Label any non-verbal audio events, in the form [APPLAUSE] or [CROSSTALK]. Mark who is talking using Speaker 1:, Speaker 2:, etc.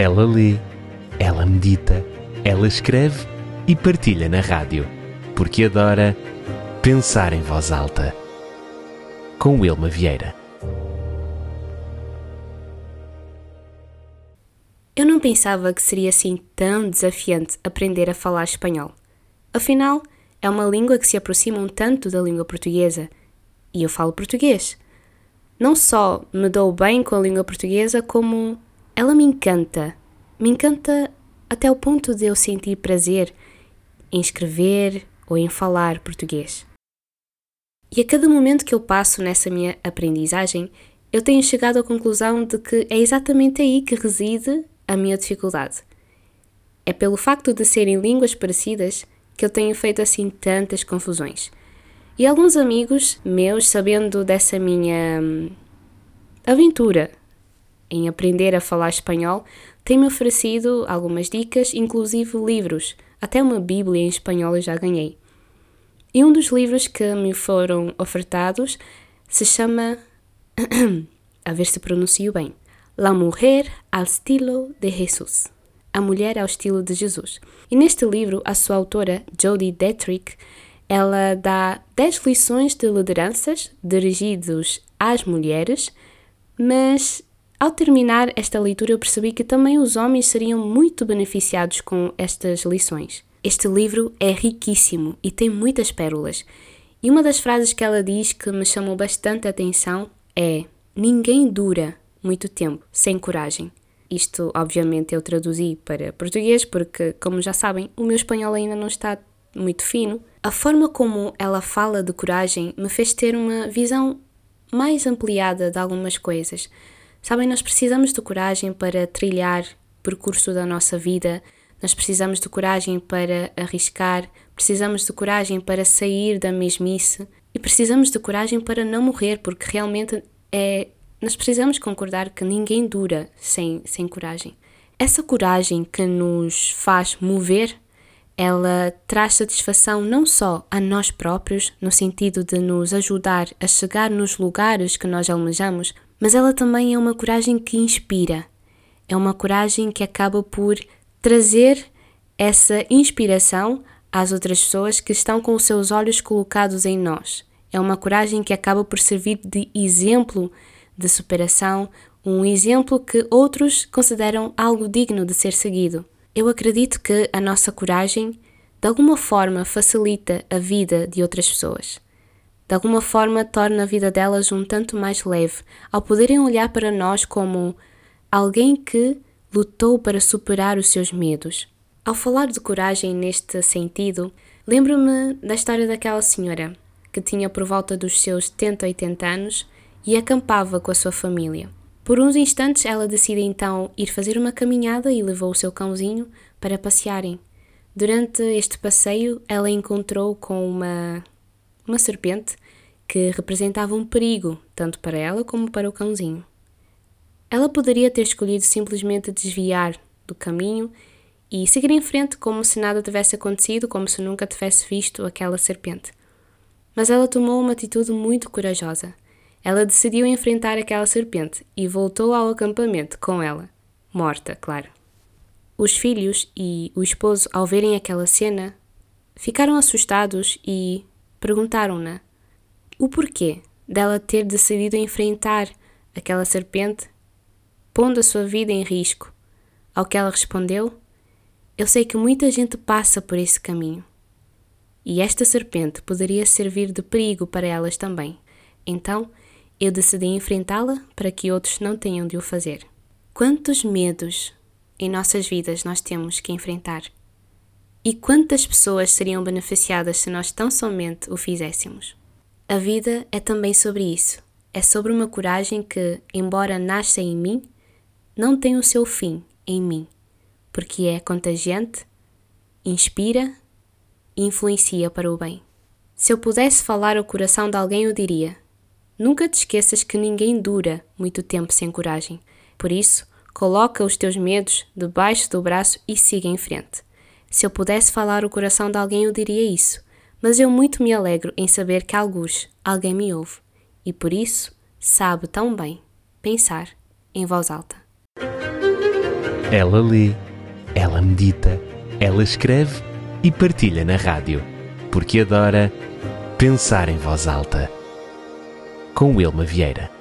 Speaker 1: Ela lê, ela medita, ela escreve e partilha na rádio, porque adora pensar em voz alta. Com Wilma Vieira.
Speaker 2: Eu não pensava que seria assim tão desafiante aprender a falar espanhol. Afinal, é uma língua que se aproxima um tanto da língua portuguesa. E eu falo português. Não só me dou bem com a língua portuguesa, como ela me encanta. Me encanta até o ponto de eu sentir prazer em escrever ou em falar português. E a cada momento que eu passo nessa minha aprendizagem, eu tenho chegado à conclusão de que é exatamente aí que reside a minha dificuldade. É pelo facto de serem línguas parecidas que eu tenho feito assim tantas confusões. E alguns amigos meus, sabendo dessa minha hum, aventura em aprender a falar espanhol, têm-me oferecido algumas dicas, inclusive livros. Até uma Bíblia em espanhol eu já ganhei. E um dos livros que me foram ofertados se chama. [CLEARS THROAT] a ver se pronuncio bem. La Mujer al estilo de Jesús. A Mulher ao Estilo de Jesus. E neste livro, a sua autora, Jodie Detrick, ela dá 10 lições de lideranças dirigidos às mulheres, mas ao terminar esta leitura eu percebi que também os homens seriam muito beneficiados com estas lições. Este livro é riquíssimo e tem muitas pérolas. E uma das frases que ela diz que me chamou bastante a atenção é: Ninguém dura muito tempo sem coragem. Isto, obviamente, eu traduzi para português porque, como já sabem, o meu espanhol ainda não está muito fino. A forma como ela fala de coragem me fez ter uma visão mais ampliada de algumas coisas. Sabem, nós precisamos de coragem para trilhar o percurso da nossa vida, nós precisamos de coragem para arriscar, precisamos de coragem para sair da mesmice. E precisamos de coragem para não morrer, porque realmente é nós precisamos concordar que ninguém dura sem, sem coragem. Essa coragem que nos faz mover, ela traz satisfação não só a nós próprios, no sentido de nos ajudar a chegar nos lugares que nós almejamos, mas ela também é uma coragem que inspira. É uma coragem que acaba por trazer essa inspiração às outras pessoas que estão com os seus olhos colocados em nós. É uma coragem que acaba por servir de exemplo de superação, um exemplo que outros consideram algo digno de ser seguido. Eu acredito que a nossa coragem, de alguma forma, facilita a vida de outras pessoas. De alguma forma, torna a vida delas um tanto mais leve, ao poderem olhar para nós como alguém que lutou para superar os seus medos. Ao falar de coragem neste sentido, lembro-me da história daquela senhora que tinha por volta dos seus 70, 80 anos e acampava com a sua família. Por uns instantes, ela decide então ir fazer uma caminhada e levou o seu cãozinho para passearem. Durante este passeio, ela encontrou com uma, uma serpente que representava um perigo, tanto para ela como para o cãozinho. Ela poderia ter escolhido simplesmente desviar do caminho e seguir em frente como se nada tivesse acontecido, como se nunca tivesse visto aquela serpente. Mas ela tomou uma atitude muito corajosa. Ela decidiu enfrentar aquela serpente e voltou ao acampamento com ela, morta, claro. Os filhos e o esposo, ao verem aquela cena, ficaram assustados e perguntaram-na o porquê dela ter decidido enfrentar aquela serpente, pondo a sua vida em risco. Ao que ela respondeu: Eu sei que muita gente passa por esse caminho. E esta serpente poderia servir de perigo para elas também. Então, eu decidi enfrentá-la para que outros não tenham de o fazer. Quantos medos em nossas vidas nós temos que enfrentar? E quantas pessoas seriam beneficiadas se nós tão somente o fizéssemos? A vida é também sobre isso. É sobre uma coragem que, embora nasça em mim, não tem o seu fim em mim, porque é contagiante, inspira e influencia para o bem. Se eu pudesse falar ao coração de alguém, eu diria: Nunca te esqueças que ninguém dura muito tempo sem coragem. Por isso, coloca os teus medos debaixo do braço e siga em frente. Se eu pudesse falar o coração de alguém, eu diria isso, mas eu muito me alegro em saber que alguns alguém me ouve e por isso sabe tão bem pensar em voz alta.
Speaker 1: Ela lê, ela medita, ela escreve e partilha na rádio, porque adora pensar em voz alta. Com Wilma Vieira.